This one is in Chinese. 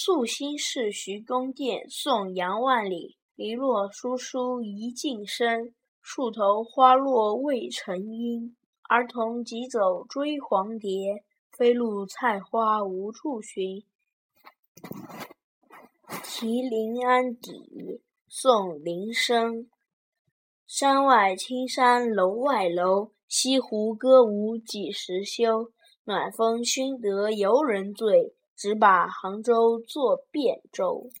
宿新市徐公店送杨万里。篱落疏疏一径深，树头花落未成阴。儿童急走追黄蝶，飞入菜花无处寻。题临安邸，宋·林升。山外青山楼外楼，西湖歌舞几时休？暖风熏得游人醉，只把杭州作汴州。